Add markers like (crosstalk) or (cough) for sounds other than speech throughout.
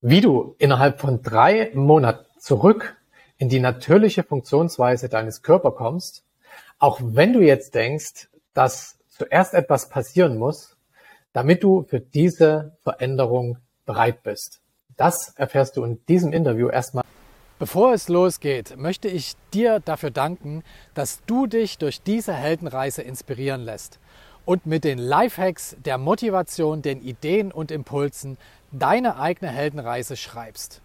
wie du innerhalb von drei Monaten zurück in die natürliche Funktionsweise deines Körpers kommst, auch wenn du jetzt denkst, dass zuerst etwas passieren muss, damit du für diese Veränderung bereit bist. Das erfährst du in diesem Interview erstmal. Bevor es losgeht, möchte ich dir dafür danken, dass du dich durch diese Heldenreise inspirieren lässt und mit den Lifehacks der Motivation, den Ideen und Impulsen deine eigene Heldenreise schreibst.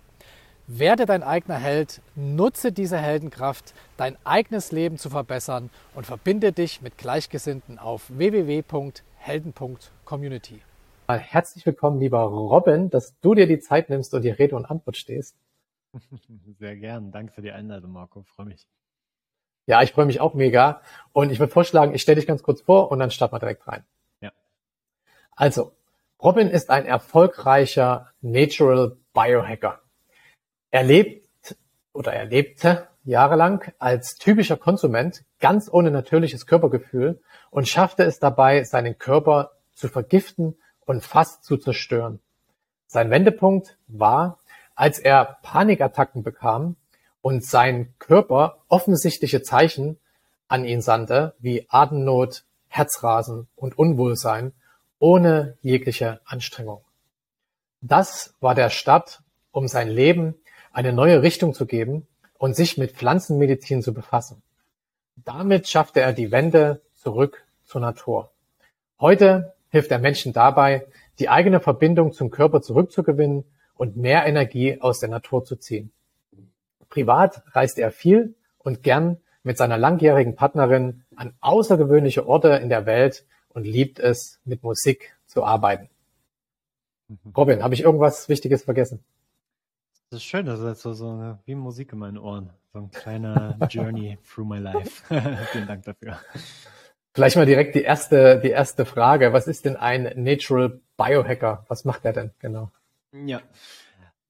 Werde dein eigener Held, nutze diese Heldenkraft, dein eigenes Leben zu verbessern und verbinde dich mit Gleichgesinnten auf www.helden.community. Herzlich willkommen, lieber Robin, dass du dir die Zeit nimmst und die Rede und Antwort stehst. (laughs) Sehr gern. Danke für die Einladung, Marco. Freue mich. Ja, ich freue mich auch mega. Und ich würde vorschlagen, ich stelle dich ganz kurz vor und dann starten wir direkt rein. Ja. Also, Robin ist ein erfolgreicher Natural Biohacker. Er lebt oder er lebte jahrelang als typischer Konsument, ganz ohne natürliches Körpergefühl und schaffte es dabei, seinen Körper zu vergiften und fast zu zerstören. Sein Wendepunkt war, als er Panikattacken bekam und sein Körper offensichtliche Zeichen an ihn sandte, wie Atemnot, Herzrasen und Unwohlsein, ohne jegliche Anstrengung. Das war der Start, um sein Leben eine neue Richtung zu geben und sich mit Pflanzenmedizin zu befassen. Damit schaffte er die Wende zurück zur Natur. Heute hilft er Menschen dabei, die eigene Verbindung zum Körper zurückzugewinnen und mehr Energie aus der Natur zu ziehen. Privat reist er viel und gern mit seiner langjährigen Partnerin an außergewöhnliche Orte in der Welt und liebt es, mit Musik zu arbeiten. Mhm. Robin, habe ich irgendwas Wichtiges vergessen? Das ist schön, das ist so, so eine, wie Musik in meinen Ohren. So ein kleiner (laughs) Journey through my life. (laughs) Vielen Dank dafür. Vielleicht mal direkt die erste, die erste Frage. Was ist denn ein Natural Biohacker? Was macht er denn genau? Ja,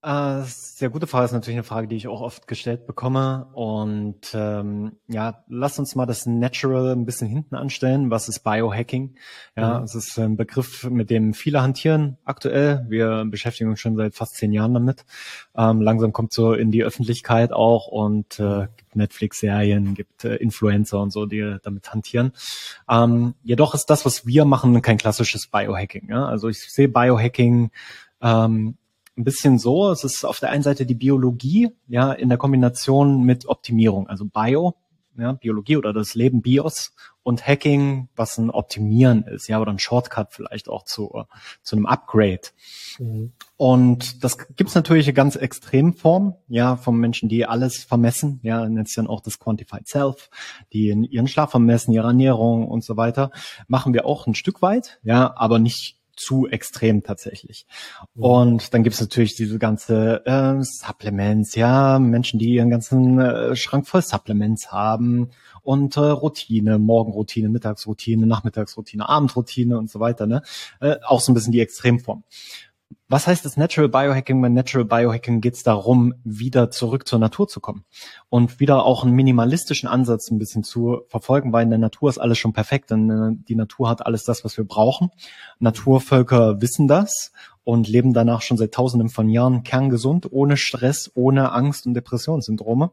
äh, sehr gute Frage, ist natürlich eine Frage, die ich auch oft gestellt bekomme. Und ähm, ja, lass uns mal das Natural ein bisschen hinten anstellen. Was ist Biohacking? Ja, mhm. es ist ein Begriff, mit dem viele hantieren aktuell. Wir beschäftigen uns schon seit fast zehn Jahren damit. Ähm, langsam kommt so in die Öffentlichkeit auch und äh, gibt Netflix-Serien, gibt äh, Influencer und so, die damit hantieren. Ähm, jedoch ist das, was wir machen, kein klassisches Biohacking. Ja? Also ich sehe Biohacking ähm, ein bisschen so. Es ist auf der einen Seite die Biologie, ja, in der Kombination mit Optimierung, also Bio, ja, Biologie oder das Leben Bios und Hacking, was ein Optimieren ist, ja, oder ein Shortcut vielleicht auch zu, zu einem Upgrade. Mhm. Und das gibt's natürlich eine ganz extrem Form, ja, von Menschen, die alles vermessen, ja, nennt sich dann auch das Quantified Self, die ihren Schlaf vermessen, ihre Ernährung und so weiter. Machen wir auch ein Stück weit, ja, aber nicht zu extrem tatsächlich. Mhm. Und dann gibt es natürlich diese ganze äh, Supplements, ja, Menschen, die ihren ganzen äh, Schrank voll Supplements haben und äh, Routine, Morgenroutine, Mittagsroutine, Nachmittagsroutine, Abendroutine und so weiter, ne? Äh, auch so ein bisschen die Extremform. Was heißt das Natural Biohacking? Bei Natural Biohacking geht es darum, wieder zurück zur Natur zu kommen und wieder auch einen minimalistischen Ansatz ein bisschen zu verfolgen, weil in der Natur ist alles schon perfekt, denn äh, die Natur hat alles das, was wir brauchen. Naturvölker wissen das und leben danach schon seit Tausenden von Jahren kerngesund, ohne Stress, ohne Angst und Depressionssyndrome.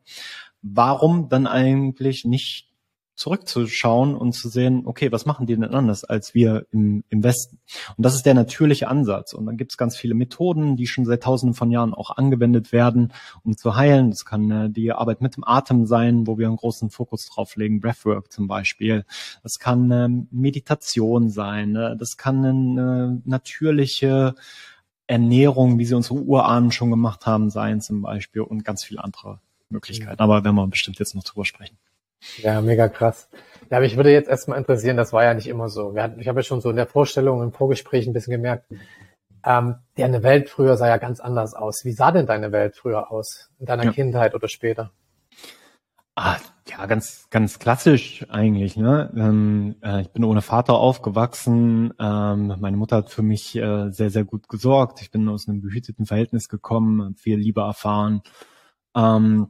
Warum dann eigentlich nicht zurückzuschauen und zu sehen, okay, was machen die denn anders als wir im, im Westen? Und das ist der natürliche Ansatz. Und dann gibt es ganz viele Methoden, die schon seit tausenden von Jahren auch angewendet werden, um zu heilen. Das kann äh, die Arbeit mit dem Atem sein, wo wir einen großen Fokus drauf legen, Breathwork zum Beispiel. Das kann äh, Meditation sein. Ne? Das kann eine natürliche Ernährung, wie sie unsere Urahnen schon gemacht haben, sein zum Beispiel und ganz viele andere Möglichkeiten. Aber werden wir bestimmt jetzt noch drüber sprechen. Ja, mega krass. Ja, aber ich würde jetzt erstmal interessieren, das war ja nicht immer so. Wir hatten, ich habe ja schon so in der Vorstellung, im Vorgespräch ein bisschen gemerkt, ähm, deine Welt früher sah ja ganz anders aus. Wie sah denn deine Welt früher aus? In deiner ja. Kindheit oder später? Ah, ja, ganz, ganz klassisch eigentlich. Ne? Ähm, äh, ich bin ohne Vater aufgewachsen. Ähm, meine Mutter hat für mich äh, sehr, sehr gut gesorgt. Ich bin aus einem behüteten Verhältnis gekommen, viel Liebe erfahren. Ähm,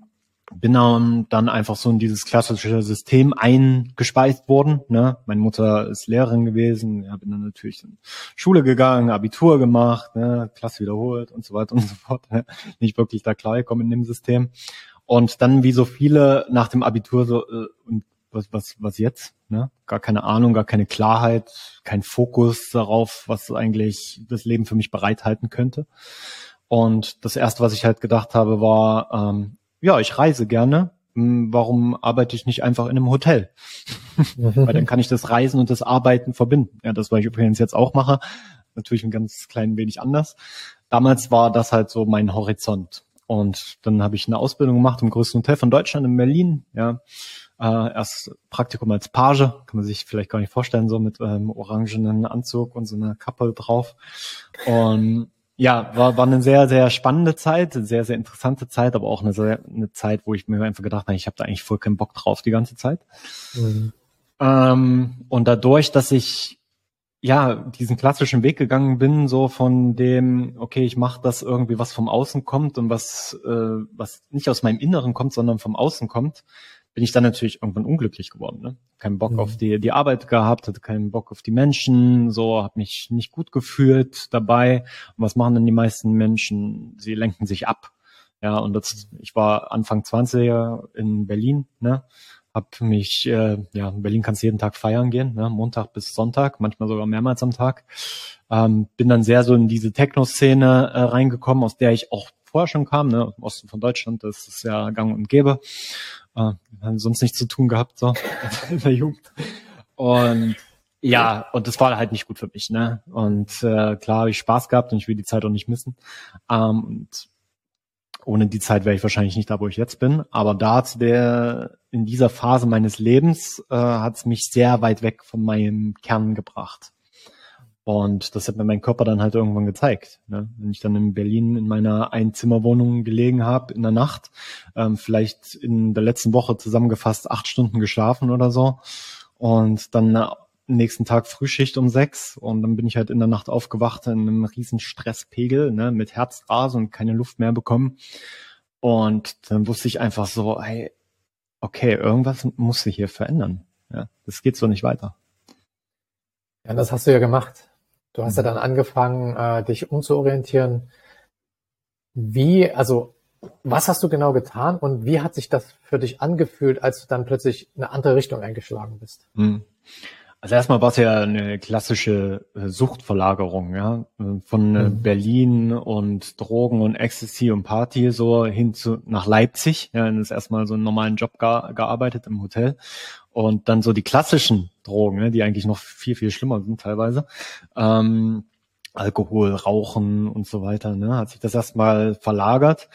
bin dann, einfach so in dieses klassische System eingespeist worden. Ne? Meine Mutter ist Lehrerin gewesen, ja, bin dann natürlich in Schule gegangen, Abitur gemacht, ne? Klasse wiederholt und so weiter und so fort. Ne? Nicht wirklich da klar gekommen in dem System. Und dann wie so viele nach dem Abitur so, äh, was, was, was jetzt? Ne? Gar keine Ahnung, gar keine Klarheit, kein Fokus darauf, was eigentlich das Leben für mich bereithalten könnte. Und das erste, was ich halt gedacht habe, war, ähm, ja, ich reise gerne. Hm, warum arbeite ich nicht einfach in einem Hotel? (laughs) Weil dann kann ich das Reisen und das Arbeiten verbinden. Ja, das, was ich übrigens jetzt auch mache, natürlich ein ganz klein wenig anders. Damals war das halt so mein Horizont. Und dann habe ich eine Ausbildung gemacht im größten Hotel von Deutschland in Berlin. Ja, äh, erst Praktikum als Page, kann man sich vielleicht gar nicht vorstellen, so mit ähm, orangenen Anzug und so einer Kappe drauf. Und ja, war, war eine sehr, sehr spannende Zeit, sehr, sehr interessante Zeit, aber auch eine, sehr, eine Zeit, wo ich mir einfach gedacht habe, ich habe da eigentlich voll keinen Bock drauf die ganze Zeit. Mhm. Ähm, und dadurch, dass ich ja diesen klassischen Weg gegangen bin, so von dem, okay, ich mache das irgendwie, was vom Außen kommt und was, äh, was nicht aus meinem Inneren kommt, sondern vom Außen kommt, bin ich dann natürlich irgendwann unglücklich geworden. Ne? Keinen Bock mhm. auf die, die Arbeit gehabt, hatte keinen Bock auf die Menschen, so habe mich nicht gut gefühlt dabei. Und was machen denn die meisten Menschen? Sie lenken sich ab. Ja, und das, ich war Anfang 20er in Berlin, ne? Hab mich, äh, ja, in Berlin kannst du jeden Tag feiern gehen, ne? Montag bis Sonntag, manchmal sogar mehrmals am Tag. Ähm, bin dann sehr so in diese Techno-Szene äh, reingekommen, aus der ich auch vorher schon kam, ne? Im Osten von Deutschland, das ist ja gang und gäbe. Äh, haben sonst nichts zu tun gehabt, so (laughs) in der Jugend. Und ja, und das war halt nicht gut für mich, ne? Und äh, klar habe ich Spaß gehabt und ich will die Zeit auch nicht missen. Ähm, und ohne die Zeit wäre ich wahrscheinlich nicht da, wo ich jetzt bin. Aber da zu der, in dieser Phase meines Lebens äh, hat es mich sehr weit weg von meinem Kern gebracht. Und das hat mir mein Körper dann halt irgendwann gezeigt. Ne? Wenn ich dann in Berlin in meiner Einzimmerwohnung gelegen habe in der Nacht, ähm, vielleicht in der letzten Woche zusammengefasst acht Stunden geschlafen oder so und dann äh, nächsten Tag Frühschicht um sechs und dann bin ich halt in der Nacht aufgewacht in einem riesen Stresspegel ne, mit Herzrasen und keine Luft mehr bekommen. Und dann wusste ich einfach so, hey, okay, irgendwas muss sich hier verändern. Ja, das geht so nicht weiter. Ja, das hast du ja gemacht. Du hast ja dann angefangen, äh, dich umzuorientieren. Wie, also, was hast du genau getan und wie hat sich das für dich angefühlt, als du dann plötzlich eine andere Richtung eingeschlagen bist? Hm. Also erstmal war es ja eine klassische äh, Suchtverlagerung, ja, von äh, mhm. Berlin und Drogen und Ecstasy und Party so hin zu nach Leipzig. Ja, dann ist erstmal so einen normalen Job ge gearbeitet im Hotel und dann so die klassischen Drogen, ne, die eigentlich noch viel, viel schlimmer sind teilweise. Ähm, Alkohol, Rauchen und so weiter, ne, hat sich das erstmal verlagert.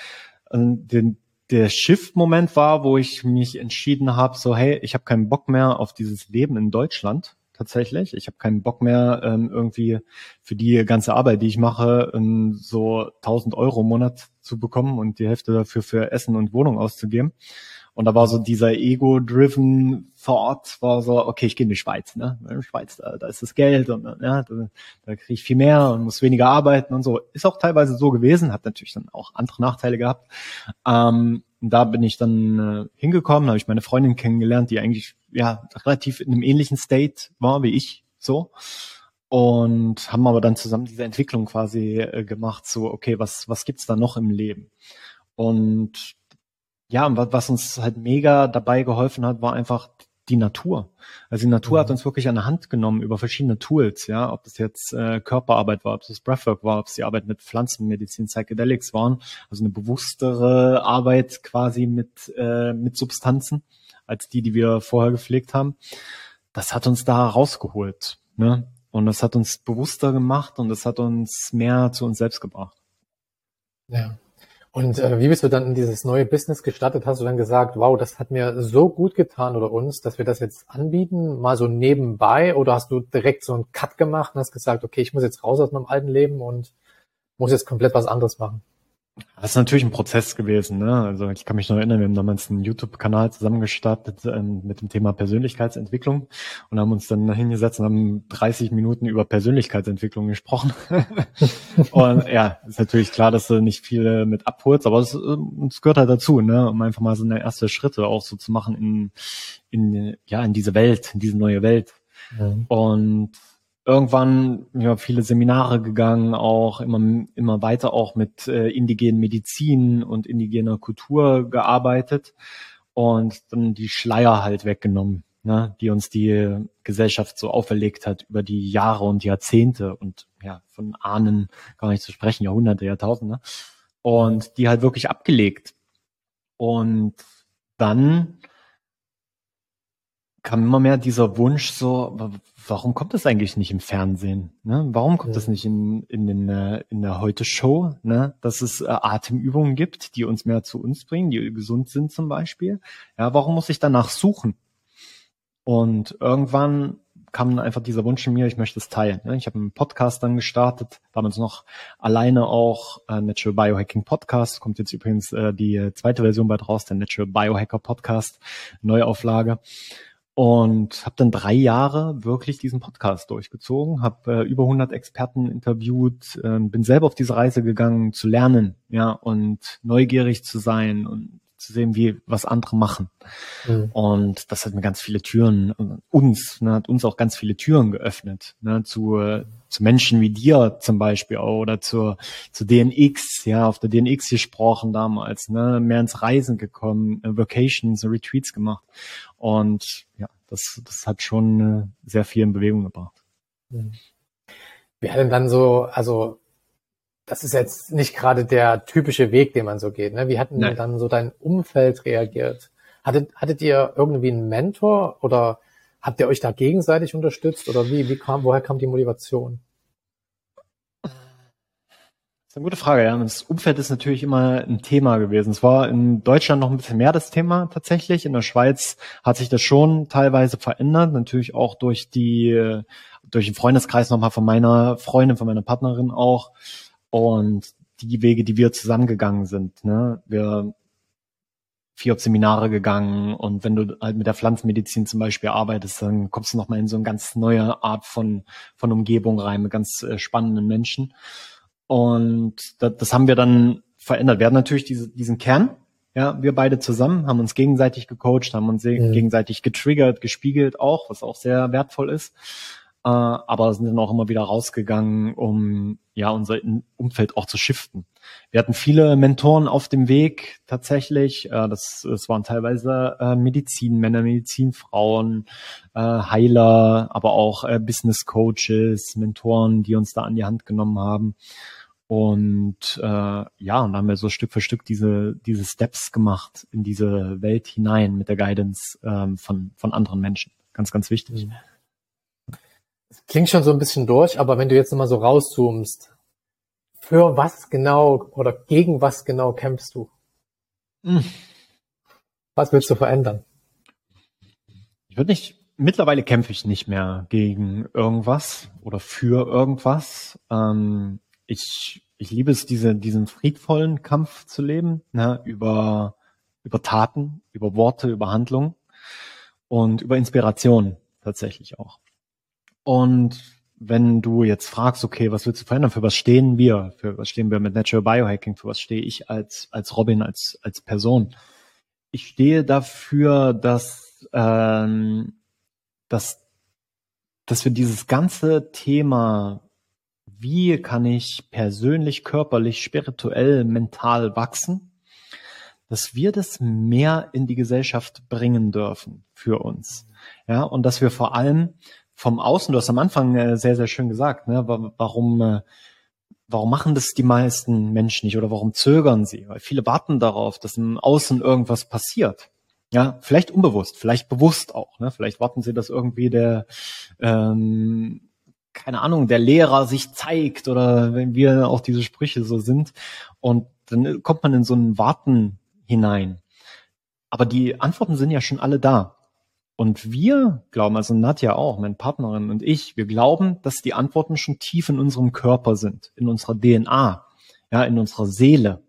Und den, der Shift-Moment war, wo ich mich entschieden habe, so hey, ich habe keinen Bock mehr auf dieses Leben in Deutschland tatsächlich. Ich habe keinen Bock mehr ähm, irgendwie für die ganze Arbeit, die ich mache, ähm, so 1000 Euro im Monat zu bekommen und die Hälfte dafür für Essen und Wohnung auszugeben. Und da war so dieser Ego-driven Thought, war so, okay, ich gehe in die Schweiz, ne? In der Schweiz, da, da ist das Geld und ja, da, da kriege ich viel mehr und muss weniger arbeiten und so. Ist auch teilweise so gewesen, hat natürlich dann auch andere Nachteile gehabt. Ähm, da bin ich dann äh, hingekommen, habe ich meine Freundin kennengelernt, die eigentlich ja relativ in einem ähnlichen State war wie ich, so und haben aber dann zusammen diese Entwicklung quasi äh, gemacht, so okay, was was gibt's da noch im Leben? Und ja, was uns halt mega dabei geholfen hat, war einfach die Natur. Also die Natur mhm. hat uns wirklich an der Hand genommen über verschiedene Tools, ja, ob das jetzt äh, Körperarbeit war, ob das Breathwork war, ob es die Arbeit mit Pflanzenmedizin, Psychedelics waren, also eine bewusstere Arbeit quasi mit äh, mit Substanzen als die, die wir vorher gepflegt haben. Das hat uns da rausgeholt, ne? Und das hat uns bewusster gemacht und das hat uns mehr zu uns selbst gebracht. Ja. Und äh, wie bist du dann in dieses neue Business gestartet? Hast du dann gesagt, wow, das hat mir so gut getan oder uns, dass wir das jetzt anbieten, mal so nebenbei? Oder hast du direkt so einen Cut gemacht und hast gesagt, okay, ich muss jetzt raus aus meinem alten Leben und muss jetzt komplett was anderes machen? Das ist natürlich ein Prozess gewesen. Ne? Also ich kann mich noch erinnern, wir haben damals einen YouTube-Kanal zusammengestartet ähm, mit dem Thema Persönlichkeitsentwicklung und haben uns dann hingesetzt und haben 30 Minuten über Persönlichkeitsentwicklung gesprochen. (laughs) und ja, ist natürlich klar, dass du nicht viel mit abholst, aber es, ähm, es gehört halt dazu, ne? um einfach mal so eine erste Schritte auch so zu machen in, in, ja, in diese Welt, in diese neue Welt. Mhm. Und irgendwann ja viele Seminare gegangen, auch immer immer weiter auch mit äh, indigenen Medizin und indigener Kultur gearbeitet und dann die Schleier halt weggenommen, ne, die uns die Gesellschaft so auferlegt hat über die Jahre und Jahrzehnte und ja von Ahnen gar nicht zu sprechen, Jahrhunderte, Jahrtausende und die halt wirklich abgelegt. Und dann kam immer mehr dieser Wunsch so, warum kommt das eigentlich nicht im Fernsehen? Ne? Warum kommt ja. das nicht in, in, den, äh, in der Heute-Show? Ne? Dass es äh, Atemübungen gibt, die uns mehr zu uns bringen, die gesund sind zum Beispiel. Ja, warum muss ich danach suchen? Und irgendwann kam dann einfach dieser Wunsch in mir, ich möchte es teilen. Ne? Ich habe einen Podcast dann gestartet, damals noch alleine auch äh, Natural Biohacking Podcast. Kommt jetzt übrigens äh, die zweite Version bald raus, der Natural Biohacker Podcast, Neuauflage und habe dann drei Jahre wirklich diesen Podcast durchgezogen, habe äh, über 100 Experten interviewt, äh, bin selber auf diese Reise gegangen zu lernen, ja und neugierig zu sein und zu sehen, wie was andere machen. Mhm. Und das hat mir ganz viele Türen, uns, ne, hat uns auch ganz viele Türen geöffnet, ne, zu, zu Menschen wie dir zum Beispiel auch, oder zur, zu DNX, ja, auf der DNX gesprochen damals, ne, mehr ins Reisen gekommen, äh, Vacations, Retreats gemacht. Und ja, das, das hat schon äh, sehr viel in Bewegung gebracht. Mhm. Wie hat denn dann so, also das ist jetzt nicht gerade der typische Weg, den man so geht. Ne? Wie hat denn dann so dein Umfeld reagiert? Hattet, hattet ihr irgendwie einen Mentor oder habt ihr euch da gegenseitig unterstützt oder wie, wie kam, woher kam die Motivation? Eine gute Frage, ja. Das Umfeld ist natürlich immer ein Thema gewesen. Es war in Deutschland noch ein bisschen mehr das Thema tatsächlich. In der Schweiz hat sich das schon teilweise verändert. Natürlich auch durch die, durch den Freundeskreis nochmal von meiner Freundin, von meiner Partnerin auch und die Wege, die wir zusammengegangen sind. Ne? Wir vier Seminare gegangen und wenn du halt mit der Pflanzenmedizin zum Beispiel arbeitest, dann kommst du nochmal in so eine ganz neue Art von, von Umgebung rein mit ganz äh, spannenden Menschen. Und das, das haben wir dann verändert. Wir hatten natürlich diese, diesen Kern, ja, wir beide zusammen, haben uns gegenseitig gecoacht, haben uns mhm. gegenseitig getriggert, gespiegelt auch, was auch sehr wertvoll ist äh, aber sind dann auch immer wieder rausgegangen, um ja unser Umfeld auch zu shiften. Wir hatten viele Mentoren auf dem Weg tatsächlich. Äh, das, das waren teilweise äh, Medizinmänner, Medizinfrauen, äh, Heiler, aber auch äh, Business Coaches, Mentoren, die uns da an die Hand genommen haben. Und äh, ja, und haben wir so Stück für Stück diese, diese Steps gemacht in diese Welt hinein mit der Guidance ähm, von, von anderen Menschen. Ganz, ganz wichtig. Mhm. Klingt schon so ein bisschen durch, aber wenn du jetzt nochmal so rauszoomst, für was genau oder gegen was genau kämpfst du? Hm. Was willst du verändern? Ich würde nicht, mittlerweile kämpfe ich nicht mehr gegen irgendwas oder für irgendwas. Ähm, ich, ich liebe es, diese, diesen friedvollen Kampf zu leben, ne, über, über Taten, über Worte, über Handlungen und über Inspiration tatsächlich auch. Und wenn du jetzt fragst, okay, was willst du verändern? Für was stehen wir? Für was stehen wir mit Natural Biohacking? Für was stehe ich als, als Robin, als, als Person? Ich stehe dafür, dass, ähm, dass, dass wir dieses ganze Thema, wie kann ich persönlich, körperlich, spirituell, mental wachsen, dass wir das mehr in die Gesellschaft bringen dürfen für uns. Ja, und dass wir vor allem vom Außen, du hast am Anfang äh, sehr, sehr schön gesagt, ne, warum, äh, warum machen das die meisten Menschen nicht oder warum zögern sie? Weil viele warten darauf, dass im Außen irgendwas passiert. Ja, vielleicht unbewusst, vielleicht bewusst auch. Ne? Vielleicht warten sie, dass irgendwie der, ähm, keine Ahnung, der Lehrer sich zeigt oder wenn wir auch diese Sprüche so sind. Und dann kommt man in so ein Warten hinein. Aber die Antworten sind ja schon alle da. Und wir glauben, also Nadja auch, meine Partnerin und ich, wir glauben, dass die Antworten schon tief in unserem Körper sind, in unserer DNA, ja, in unserer Seele.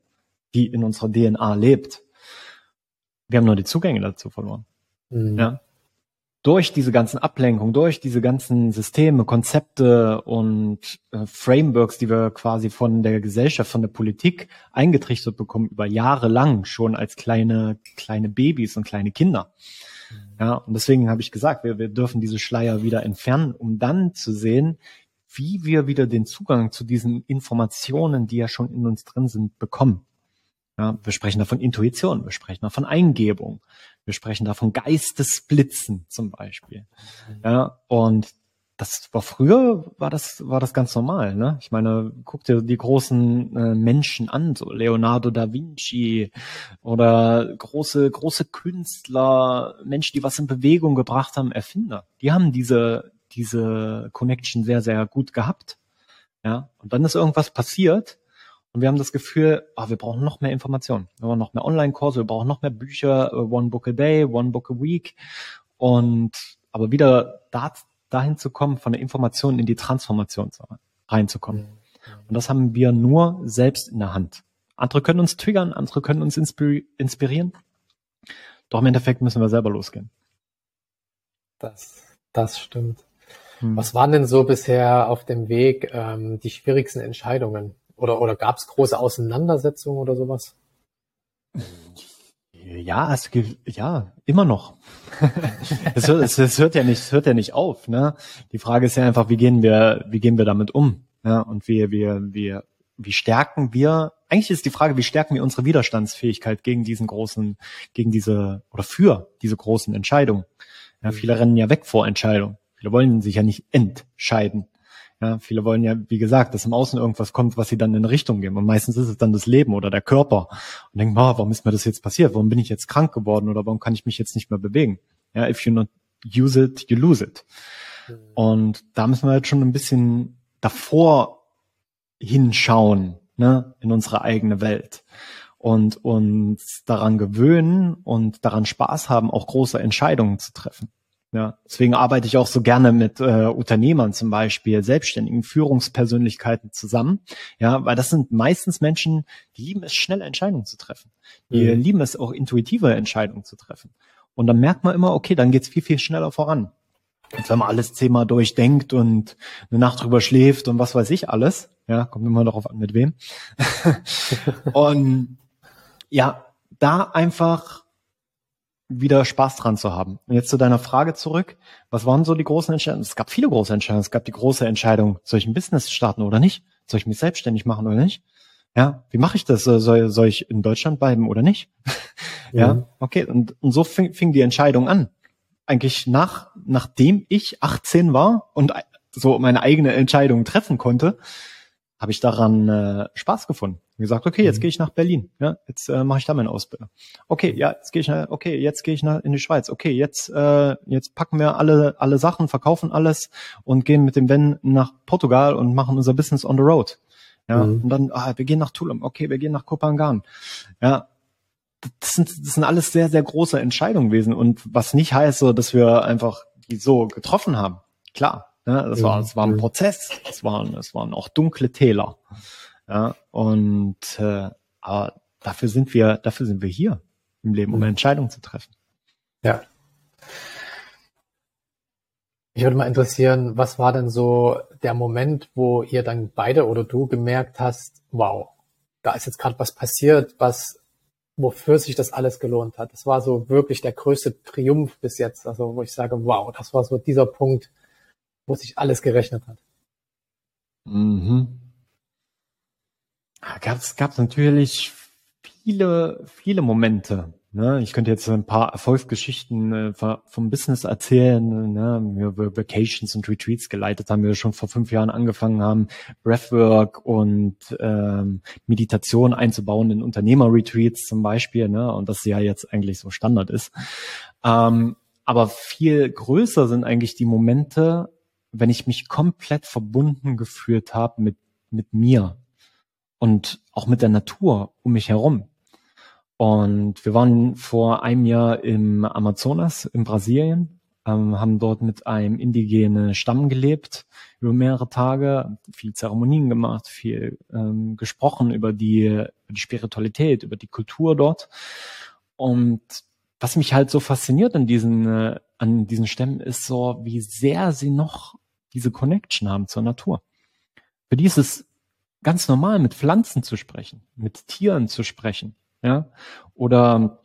die in unserer DNA lebt. Wir haben nur die Zugänge dazu verloren. Mhm. Ja. Durch diese ganzen Ablenkungen, durch diese ganzen Systeme, Konzepte und äh, Frameworks, die wir quasi von der Gesellschaft, von der Politik eingetrichtert bekommen, über Jahre lang schon als kleine, kleine Babys und kleine Kinder. Mhm. Ja, und deswegen habe ich gesagt, wir, wir dürfen diese Schleier wieder entfernen, um dann zu sehen, wie wir wieder den Zugang zu diesen Informationen, die ja schon in uns drin sind, bekommen. Ja, wir sprechen da von Intuition, wir sprechen da von Eingebung, wir sprechen da von Geistesblitzen zum Beispiel. Ja, und das war früher, war das, war das ganz normal, ne? Ich meine, guck dir die großen äh, Menschen an, so Leonardo da Vinci oder große, große Künstler, Menschen, die was in Bewegung gebracht haben, Erfinder. Die haben diese, diese Connection sehr, sehr gut gehabt. Ja, und dann ist irgendwas passiert und wir haben das Gefühl, oh, wir brauchen noch mehr Informationen. Wir brauchen noch mehr Online-Kurse, wir brauchen noch mehr Bücher, uh, One Book a Day, One Book a Week. Und aber wieder da, dahin zu kommen, von der Information in die Transformation reinzukommen. Und das haben wir nur selbst in der Hand. Andere können uns triggern, andere können uns inspirieren. Doch im Endeffekt müssen wir selber losgehen. Das, das stimmt. Hm. Was waren denn so bisher auf dem Weg ähm, die schwierigsten Entscheidungen? Oder, oder gab es große Auseinandersetzungen oder sowas? Ja, es ja, immer noch. (laughs) es, hört, es, es, hört ja nicht, es hört ja nicht auf, ne? Die Frage ist ja einfach, wie gehen wir, wie gehen wir damit um? Ja, und wie, wie, wie, wie stärken wir, eigentlich ist die Frage, wie stärken wir unsere Widerstandsfähigkeit gegen diesen großen, gegen diese, oder für diese großen Entscheidungen? Ja, viele rennen ja weg vor Entscheidungen. Viele wollen sich ja nicht entscheiden. Ja, viele wollen ja, wie gesagt, dass im Außen irgendwas kommt, was sie dann in eine Richtung geben. Und meistens ist es dann das Leben oder der Körper. Und denken, oh, warum ist mir das jetzt passiert? Warum bin ich jetzt krank geworden oder warum kann ich mich jetzt nicht mehr bewegen? Ja, if you not use it, you lose it. Mhm. Und da müssen wir halt schon ein bisschen davor hinschauen, ne, in unsere eigene Welt und uns daran gewöhnen und daran Spaß haben, auch große Entscheidungen zu treffen. Ja, deswegen arbeite ich auch so gerne mit äh, Unternehmern zum Beispiel, selbstständigen Führungspersönlichkeiten zusammen. Ja, weil das sind meistens Menschen, die lieben es, schnelle Entscheidungen zu treffen. Die mhm. lieben es auch intuitive Entscheidungen zu treffen. Und dann merkt man immer, okay, dann geht's viel, viel schneller voran. Als wenn man alles zehnmal durchdenkt und eine Nacht drüber schläft und was weiß ich alles. Ja, kommt immer darauf an, mit wem. (laughs) und ja, da einfach wieder Spaß dran zu haben. Und jetzt zu deiner Frage zurück. Was waren so die großen Entscheidungen? Es gab viele große Entscheidungen. Es gab die große Entscheidung, soll ich ein Business starten oder nicht? Soll ich mich selbstständig machen oder nicht? Ja, wie mache ich das? Soll, soll ich in Deutschland bleiben oder nicht? (laughs) ja, mhm. okay. Und, und so fing, fing die Entscheidung an. Eigentlich nach, nachdem ich 18 war und so meine eigene Entscheidung treffen konnte, habe ich daran äh, Spaß gefunden. Und gesagt, okay, jetzt mhm. gehe ich nach Berlin. Ja, jetzt äh, mache ich da meine Ausbildung. Okay, ja, jetzt gehe ich nach, okay, jetzt gehe ich nach, in die Schweiz. Okay, jetzt äh, jetzt packen wir alle alle Sachen, verkaufen alles und gehen mit dem Ben nach Portugal und machen unser Business on the road. Ja, mhm. und dann ah, wir gehen nach Tulum. Okay, wir gehen nach Kopangan. Ja, das sind, das sind alles sehr, sehr große Entscheidungen gewesen und was nicht heißt so, dass wir einfach die so getroffen haben. Klar, ja, das, war, das war ein Prozess. Das waren, das waren auch dunkle Täler. Ja, und äh, aber dafür sind wir, dafür sind wir hier im Leben, um eine Entscheidung zu treffen. Ja. Ich würde mal interessieren, was war denn so der Moment, wo ihr dann beide oder du gemerkt hast, wow, da ist jetzt gerade was passiert, was wofür sich das alles gelohnt hat. Das war so wirklich der größte Triumph bis jetzt. Also wo ich sage, wow, das war so dieser Punkt, wo sich alles gerechnet hat. Mhm. Gab es gab natürlich viele, viele Momente. Ne? Ich könnte jetzt ein paar Erfolgsgeschichten äh, vom Business erzählen. Ne? Wir Vacations und Retreats geleitet haben, wir schon vor fünf Jahren angefangen haben, Breathwork und ähm, Meditation einzubauen in Unternehmerretreats zum Beispiel. Ne? Und das ja jetzt eigentlich so Standard ist. Ähm, aber viel größer sind eigentlich die Momente, wenn ich mich komplett verbunden gefühlt habe mit, mit mir und auch mit der Natur um mich herum. Und wir waren vor einem Jahr im Amazonas in Brasilien, ähm, haben dort mit einem indigenen Stamm gelebt über mehrere Tage, viel Zeremonien gemacht, viel ähm, gesprochen über die, über die Spiritualität, über die Kultur dort. Und was mich halt so fasziniert an diesen, äh, an diesen Stämmen ist so, wie sehr sie noch diese Connection haben zur Natur. Für die ist es ganz normal, mit Pflanzen zu sprechen, mit Tieren zu sprechen, ja, oder,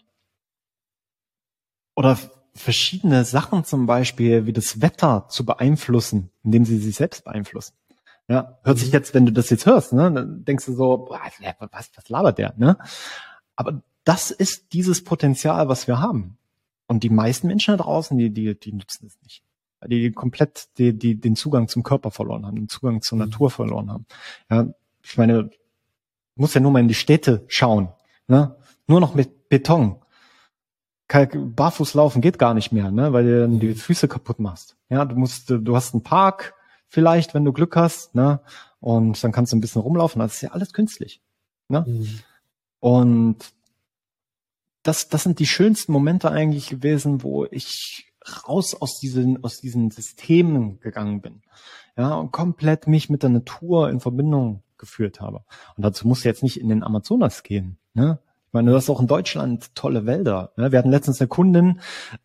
oder verschiedene Sachen zum Beispiel, wie das Wetter zu beeinflussen, indem sie sich selbst beeinflussen. Ja, hört sich mhm. jetzt, wenn du das jetzt hörst, ne, dann denkst du so, boah, was, was labert der, ne? Aber das ist dieses Potenzial, was wir haben. Und die meisten Menschen da draußen, die, die, die nutzen es nicht. Die komplett die, die, den Zugang zum Körper verloren haben, den Zugang zur mhm. Natur verloren haben. Ja, ich meine, muss ja nur mal in die Städte schauen. Ne? Nur noch mit Beton. Barfuß laufen geht gar nicht mehr, ne? weil du die Füße kaputt machst. Ja, du musst, du hast einen Park vielleicht, wenn du Glück hast, ne? Und dann kannst du ein bisschen rumlaufen. Das ist ja alles künstlich. Ne? Mhm. Und das, das sind die schönsten Momente eigentlich gewesen, wo ich raus aus diesen, aus diesen Systemen gegangen bin. Ja, und komplett mich mit der Natur in Verbindung geführt habe. Und dazu muss jetzt nicht in den Amazonas gehen. Ne? Ich meine, du hast auch in Deutschland tolle Wälder. Ne? Wir hatten letztens eine Kundin,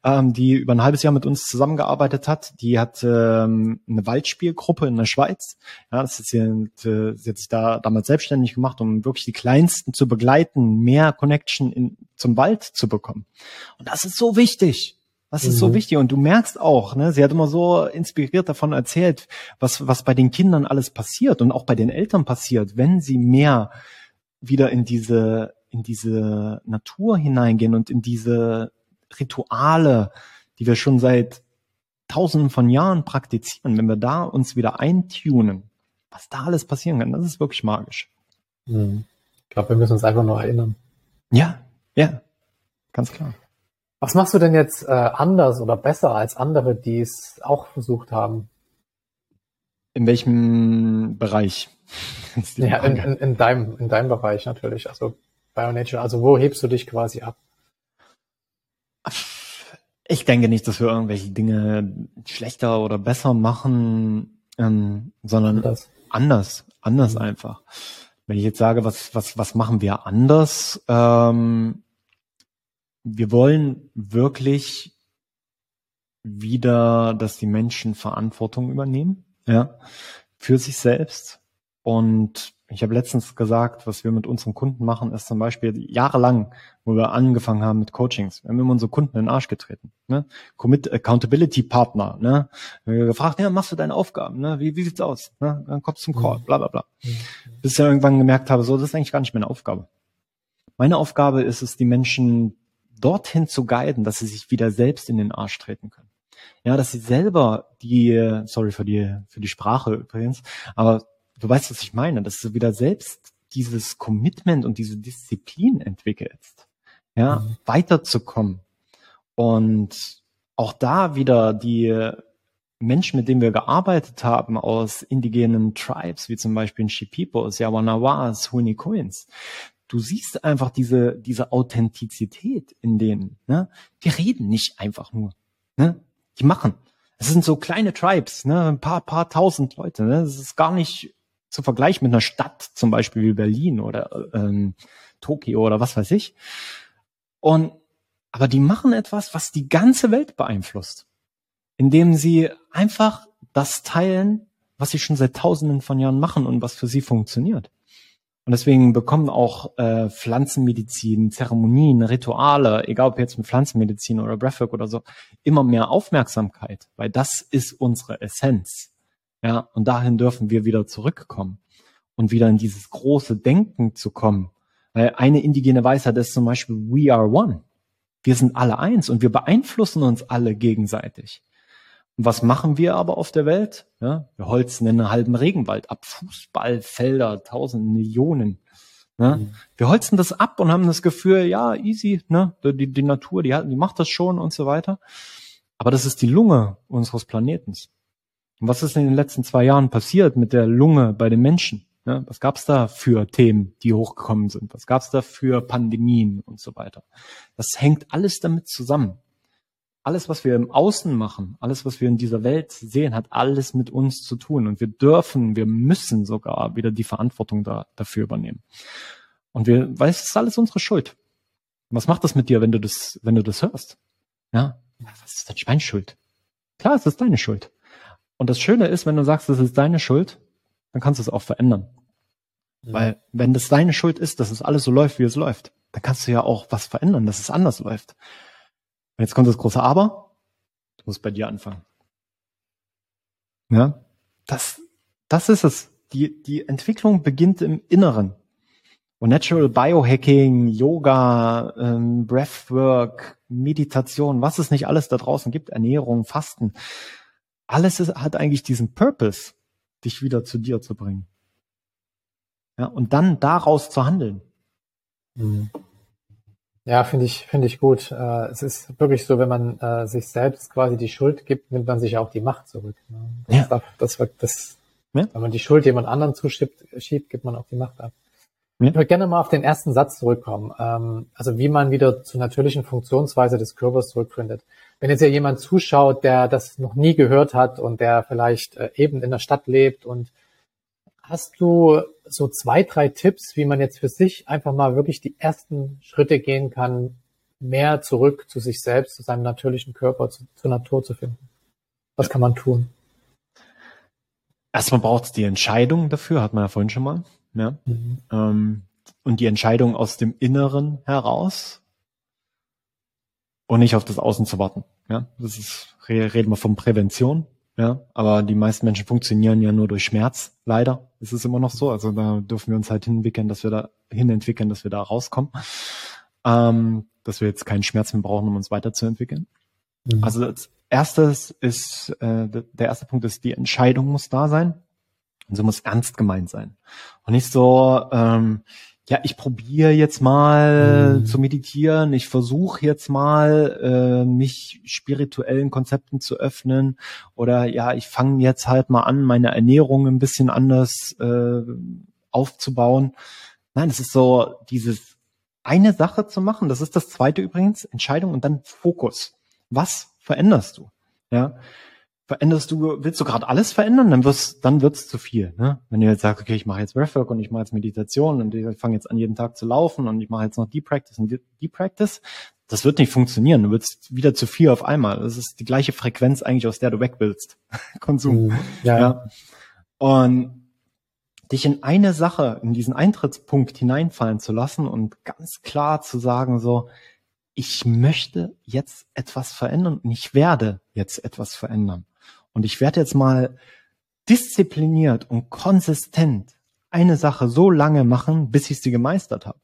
ähm, die über ein halbes Jahr mit uns zusammengearbeitet hat. Die hat ähm, eine Waldspielgruppe in der Schweiz. Ja, das ist jetzt, äh, sie hat sich da damals selbstständig gemacht, um wirklich die Kleinsten zu begleiten, mehr Connection in, zum Wald zu bekommen. Und das ist so wichtig. Das ist mhm. so wichtig. Und du merkst auch, ne, sie hat immer so inspiriert davon erzählt, was, was bei den Kindern alles passiert und auch bei den Eltern passiert, wenn sie mehr wieder in diese in diese Natur hineingehen und in diese Rituale, die wir schon seit tausenden von Jahren praktizieren, wenn wir da uns wieder eintunen, was da alles passieren kann, das ist wirklich magisch. Hm. Ich glaube, wir müssen uns einfach nur erinnern. Ja, ja, ganz klar. Was machst du denn jetzt äh, anders oder besser als andere, die es auch versucht haben? In welchem Bereich? (laughs) Ja, in, in, in, deinem, in deinem Bereich natürlich. Also Bionature? Also wo hebst du dich quasi ab? Ich denke nicht, dass wir irgendwelche Dinge schlechter oder besser machen, ähm, sondern anders, anders, anders mhm. einfach. Wenn ich jetzt sage, was, was, was machen wir anders? Ähm, wir wollen wirklich wieder, dass die Menschen Verantwortung übernehmen, ja, für sich selbst und ich habe letztens gesagt, was wir mit unseren Kunden machen, ist zum Beispiel jahrelang, wo wir angefangen haben mit Coachings, wir haben immer unsere Kunden in den Arsch getreten. Ne? Commit Accountability Partner. Ne? Wir haben gefragt, ja, machst du deine Aufgaben? Ne? Wie, wie sieht's aus? Ne? Dann kommst du zum Call, bla bla bla. Mhm. Bis ich irgendwann gemerkt habe, so, das ist eigentlich gar nicht meine Aufgabe. Meine Aufgabe ist es, die Menschen dorthin zu guiden, dass sie sich wieder selbst in den Arsch treten können. Ja, dass sie selber die, sorry für die, für die Sprache übrigens, aber du weißt, was ich meine, dass du wieder selbst dieses Commitment und diese Disziplin entwickelst, ja, mhm. weiterzukommen. Und auch da wieder die Menschen, mit denen wir gearbeitet haben aus indigenen Tribes, wie zum Beispiel in Shipipos, Yawanawas, Hunikoins, du siehst einfach diese, diese Authentizität in denen. Ne? Die reden nicht einfach nur. Ne? Die machen. Es sind so kleine Tribes, ne? ein paar, paar tausend Leute. Ne? Das ist gar nicht zu vergleichen mit einer Stadt, zum Beispiel wie Berlin oder ähm, Tokio oder was weiß ich. Und aber die machen etwas, was die ganze Welt beeinflusst, indem sie einfach das teilen, was sie schon seit Tausenden von Jahren machen und was für sie funktioniert. Und deswegen bekommen auch äh, Pflanzenmedizin, Zeremonien, Rituale, egal ob jetzt mit Pflanzenmedizin oder Breathwork oder so, immer mehr Aufmerksamkeit, weil das ist unsere Essenz. Ja, und dahin dürfen wir wieder zurückkommen und wieder in dieses große Denken zu kommen. Weil eine indigene Weisheit ist zum Beispiel, we are one. Wir sind alle eins und wir beeinflussen uns alle gegenseitig. Und was machen wir aber auf der Welt? Ja, wir holzen einen halben Regenwald ab, Fußballfelder, tausend Millionen. Ne? Mhm. Wir holzen das ab und haben das Gefühl, ja, easy, ne? die, die Natur, die, hat, die macht das schon und so weiter. Aber das ist die Lunge unseres Planetens. Und was ist in den letzten zwei Jahren passiert mit der Lunge bei den Menschen? Ja, was gab's da für Themen, die hochgekommen sind? Was gab's da für Pandemien und so weiter? Das hängt alles damit zusammen. Alles, was wir im Außen machen, alles, was wir in dieser Welt sehen, hat alles mit uns zu tun. Und wir dürfen, wir müssen sogar wieder die Verantwortung da, dafür übernehmen. Und wir, weil es ist alles unsere Schuld. Was macht das mit dir, wenn du das, wenn du das hörst? Ja, was ist das meine Schuld? Klar, es ist deine Schuld. Und das Schöne ist, wenn du sagst, es ist deine Schuld, dann kannst du es auch verändern. Mhm. Weil wenn das deine Schuld ist, dass es alles so läuft, wie es läuft, dann kannst du ja auch was verändern, dass es anders läuft. Und jetzt kommt das große Aber. Du musst bei dir anfangen. Ja, das, das ist es. Die, die Entwicklung beginnt im Inneren. Und Natural Biohacking, Yoga, ähm, Breathwork, Meditation, was es nicht alles da draußen gibt, Ernährung, Fasten, alles ist, hat eigentlich diesen Purpose, dich wieder zu dir zu bringen. Ja, und dann daraus zu handeln. Mhm. Ja, finde ich, finde ich gut. Äh, es ist wirklich so, wenn man äh, sich selbst quasi die Schuld gibt, nimmt man sich auch die Macht zurück. Ne? Das, ja. darf, das, das, ja. Wenn man die Schuld jemand anderen zuschiebt, schiebt, gibt man auch die Macht ab. Ja. Ich würde gerne mal auf den ersten Satz zurückkommen. Ähm, also wie man wieder zur natürlichen Funktionsweise des Körpers zurückfindet. Wenn jetzt ja jemand zuschaut, der das noch nie gehört hat und der vielleicht äh, eben in der Stadt lebt und hast du so zwei, drei Tipps, wie man jetzt für sich einfach mal wirklich die ersten Schritte gehen kann, mehr zurück zu sich selbst, zu seinem natürlichen Körper, zu, zur Natur zu finden? Was kann man tun? Erstmal braucht es die Entscheidung dafür, hat man ja vorhin schon mal. Ja? Mhm. Ähm, und die Entscheidung aus dem Inneren heraus und nicht auf das Außen zu warten. Ja, das ist, reden wir von Prävention. Ja, aber die meisten Menschen funktionieren ja nur durch Schmerz. Leider ist es immer noch so. Also da dürfen wir uns halt hinentwickeln, dass wir da hinentwickeln, dass wir da rauskommen. Ähm, dass wir jetzt keinen Schmerz mehr brauchen, um uns weiterzuentwickeln. Mhm. Also das erstes ist, äh, der erste Punkt ist, die Entscheidung muss da sein. Und so muss ernst gemeint sein. Und nicht so, ähm, ja, ich probiere jetzt mal mhm. zu meditieren, ich versuche jetzt mal, äh, mich spirituellen Konzepten zu öffnen oder ja, ich fange jetzt halt mal an, meine Ernährung ein bisschen anders äh, aufzubauen. Nein, es ist so dieses eine Sache zu machen, das ist das zweite übrigens, Entscheidung und dann Fokus. Was veränderst du? Ja, veränderst du, willst du gerade alles verändern, dann wird's, dann wird's zu viel. Ne? Wenn du jetzt sagst, okay, ich mache jetzt Breathwork und ich mache jetzt Meditation und ich fange jetzt an jeden Tag zu laufen und ich mache jetzt noch Deep Practice und Deep Practice, das wird nicht funktionieren. Du wirst wieder zu viel auf einmal. Das ist die gleiche Frequenz eigentlich, aus der du weg willst. (laughs) Konsum. Mhm. Ja. ja. Und dich in eine Sache, in diesen Eintrittspunkt hineinfallen zu lassen und ganz klar zu sagen so, ich möchte jetzt etwas verändern und ich werde jetzt etwas verändern. Und ich werde jetzt mal diszipliniert und konsistent eine Sache so lange machen, bis ich sie gemeistert habe.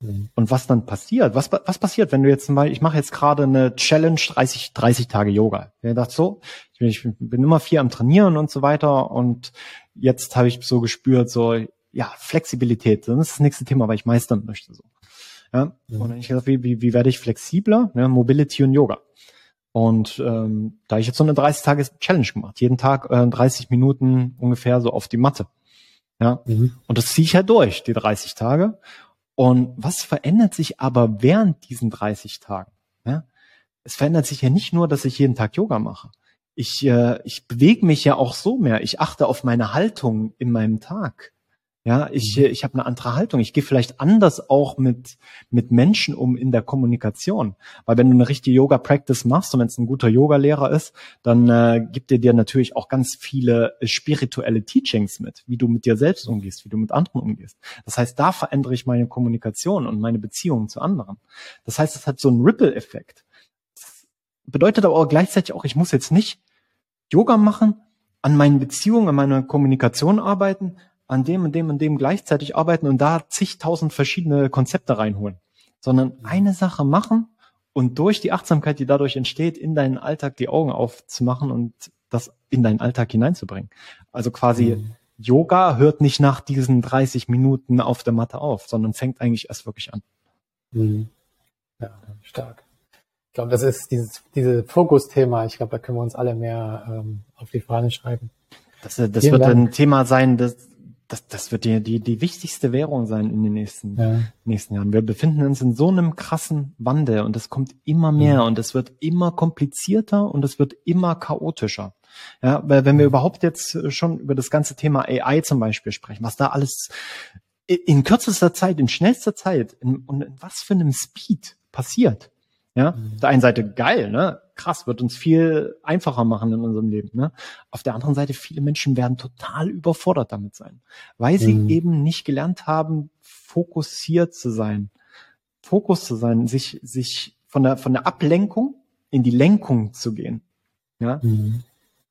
Mhm. Und was dann passiert? Was, was passiert, wenn du jetzt mal, ich mache jetzt gerade eine Challenge 30, 30 Tage Yoga. Ich dachte so, ich bin, ich bin immer viel am Trainieren und so weiter und jetzt habe ich so gespürt, so, ja, Flexibilität, das ist das nächste Thema, weil ich meistern möchte so. Ja, mhm. und dann habe ich gesagt, wie, wie, wie werde ich flexibler? Ja, Mobility und Yoga. Und ähm, da habe ich jetzt so eine 30-Tage-Challenge gemacht. Jeden Tag äh, 30 Minuten ungefähr so auf die Matte. Ja. Mhm. Und das ziehe ich ja durch, die 30 Tage. Und was verändert sich aber während diesen 30 Tagen? Ja? Es verändert sich ja nicht nur, dass ich jeden Tag Yoga mache. Ich, äh, ich bewege mich ja auch so mehr. Ich achte auf meine Haltung in meinem Tag. Ja, ich, mhm. ich habe eine andere Haltung. Ich gehe vielleicht anders auch mit, mit Menschen um in der Kommunikation. Weil wenn du eine richtige Yoga-Practice machst und wenn es ein guter Yoga-Lehrer ist, dann äh, gibt er dir natürlich auch ganz viele äh, spirituelle Teachings mit, wie du mit dir selbst umgehst, wie du mit anderen umgehst. Das heißt, da verändere ich meine Kommunikation und meine Beziehungen zu anderen. Das heißt, es hat so einen Ripple-Effekt. Bedeutet aber auch gleichzeitig auch, ich muss jetzt nicht Yoga machen, an meinen Beziehungen, an meiner Kommunikation arbeiten, an dem und dem und dem gleichzeitig arbeiten und da zigtausend verschiedene Konzepte reinholen, sondern mhm. eine Sache machen und durch die Achtsamkeit, die dadurch entsteht, in deinen Alltag die Augen aufzumachen und das in deinen Alltag hineinzubringen. Also quasi mhm. Yoga hört nicht nach diesen 30 Minuten auf der Matte auf, sondern fängt eigentlich erst wirklich an. Mhm. Ja, stark. Ich glaube, das ist dieses, diese Fokusthema. Ich glaube, da können wir uns alle mehr ähm, auf die Fahne schreiben. Das, das wird Dank. ein Thema sein, das das, das wird die, die, die wichtigste Währung sein in den nächsten, ja. nächsten Jahren. Wir befinden uns in so einem krassen Wandel und es kommt immer mehr ja. und es wird immer komplizierter und es wird immer chaotischer. Ja, weil wenn wir überhaupt jetzt schon über das ganze Thema AI zum Beispiel sprechen, was da alles in kürzester Zeit, in schnellster Zeit in, und in was für einem Speed passiert. Ja, mhm. auf der einen Seite geil, ne? Krass, wird uns viel einfacher machen in unserem Leben. Ne? Auf der anderen Seite, viele Menschen werden total überfordert damit sein, weil sie mhm. eben nicht gelernt haben, fokussiert zu sein, Fokus zu sein, sich, sich von der, von der Ablenkung in die Lenkung zu gehen. Ja. Mhm.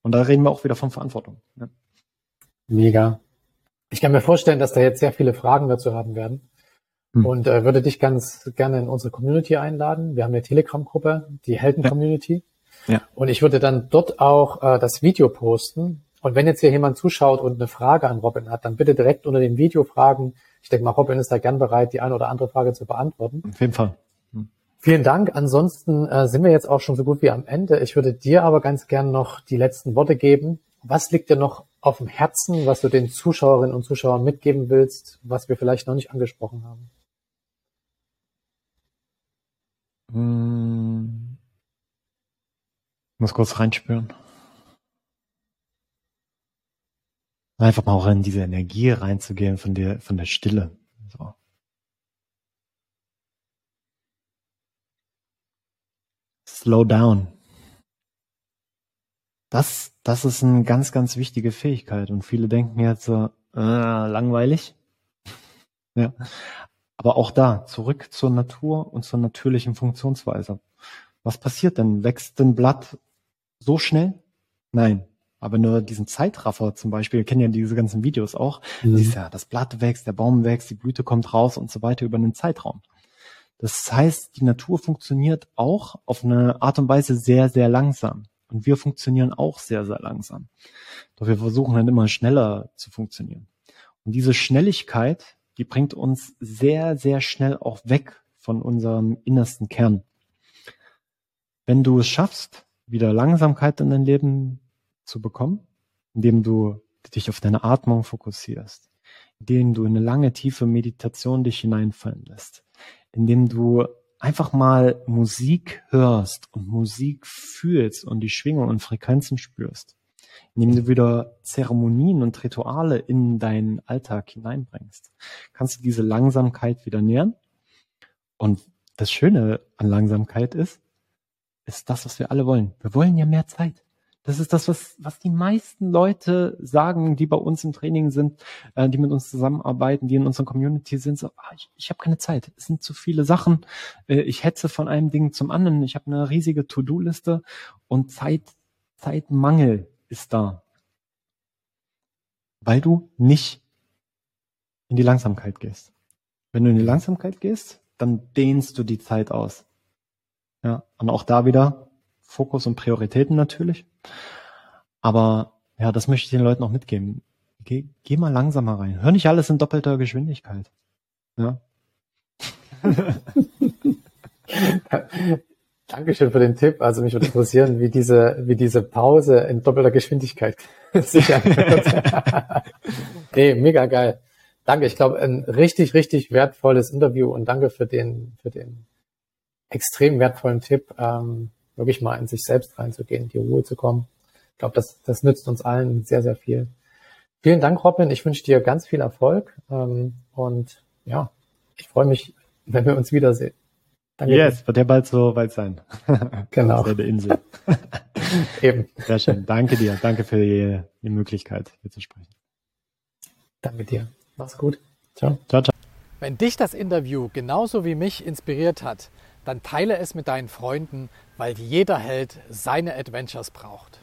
Und da reden wir auch wieder von Verantwortung. Ne? Mega. Ich kann mir vorstellen, dass da jetzt sehr viele Fragen dazu haben werden. Hm. Und äh, würde dich ganz gerne in unsere Community einladen. Wir haben eine Telegram-Gruppe, die Helden-Community. Ja. ja. Und ich würde dann dort auch äh, das Video posten. Und wenn jetzt hier jemand zuschaut und eine Frage an Robin hat, dann bitte direkt unter dem Video fragen. Ich denke mal, Robin ist da gern bereit, die eine oder andere Frage zu beantworten. Auf jeden Fall. Hm. Vielen Dank. Ansonsten äh, sind wir jetzt auch schon so gut wie am Ende. Ich würde dir aber ganz gern noch die letzten Worte geben. Was liegt dir noch auf dem Herzen, was du den Zuschauerinnen und Zuschauern mitgeben willst, was wir vielleicht noch nicht angesprochen haben? Hm. Muss kurz reinspüren. Einfach mal auch in diese Energie reinzugehen von der, von der Stille. So. Slow down. Das, das ist eine ganz, ganz wichtige Fähigkeit. Und viele denken jetzt so, äh, langweilig. (laughs) ja. Aber auch da, zurück zur Natur und zur natürlichen Funktionsweise. Was passiert denn? Wächst ein Blatt so schnell? Nein. Aber nur diesen Zeitraffer zum Beispiel, wir kennen ja diese ganzen Videos auch, mhm. siehst ja, das Blatt wächst, der Baum wächst, die Blüte kommt raus und so weiter über einen Zeitraum. Das heißt, die Natur funktioniert auch auf eine Art und Weise sehr, sehr langsam. Und wir funktionieren auch sehr, sehr langsam. Doch wir versuchen dann immer schneller zu funktionieren. Und diese Schnelligkeit die bringt uns sehr, sehr schnell auch weg von unserem innersten Kern. Wenn du es schaffst, wieder Langsamkeit in dein Leben zu bekommen, indem du dich auf deine Atmung fokussierst, indem du in eine lange, tiefe Meditation dich hineinfallen lässt, indem du einfach mal Musik hörst und Musik fühlst und die Schwingung und Frequenzen spürst, indem du wieder Zeremonien und Rituale in deinen Alltag hineinbringst, kannst du diese Langsamkeit wieder nähern. Und das Schöne an Langsamkeit ist, ist das, was wir alle wollen. Wir wollen ja mehr Zeit. Das ist das, was, was die meisten Leute sagen, die bei uns im Training sind, äh, die mit uns zusammenarbeiten, die in unserer Community sind. So, ah, ich, ich habe keine Zeit. Es sind zu viele Sachen. Äh, ich hetze von einem Ding zum anderen. Ich habe eine riesige To-Do-Liste und Zeit, Zeitmangel ist da. Weil du nicht in die Langsamkeit gehst. Wenn du in die Langsamkeit gehst, dann dehnst du die Zeit aus. Ja, und auch da wieder Fokus und Prioritäten natürlich. Aber ja, das möchte ich den Leuten auch mitgeben. Geh, geh mal langsamer rein. Hör nicht alles in doppelter Geschwindigkeit. Ja. (laughs) Dankeschön für den Tipp. Also mich würde interessieren, wie diese, wie diese Pause in doppelter Geschwindigkeit (laughs) sich anhört. (laughs) nee, mega geil. Danke. Ich glaube, ein richtig, richtig wertvolles Interview und danke für den, für den extrem wertvollen Tipp, ähm, wirklich mal in sich selbst reinzugehen, in die Ruhe zu kommen. Ich glaube, das, das nützt uns allen sehr, sehr viel. Vielen Dank, Robin. Ich wünsche dir ganz viel Erfolg. Ähm, und ja, ich freue mich, wenn wir uns wiedersehen. Danke yes, wird ja bald so weit sein. (laughs) Genau. Selbe Insel. (laughs) Eben. Sehr schön. Danke dir. Danke für die, die Möglichkeit, hier zu sprechen. Danke dir. Mach's gut. Ciao. Ciao, ciao. Wenn dich das Interview genauso wie mich inspiriert hat, dann teile es mit deinen Freunden, weil jeder Held seine Adventures braucht.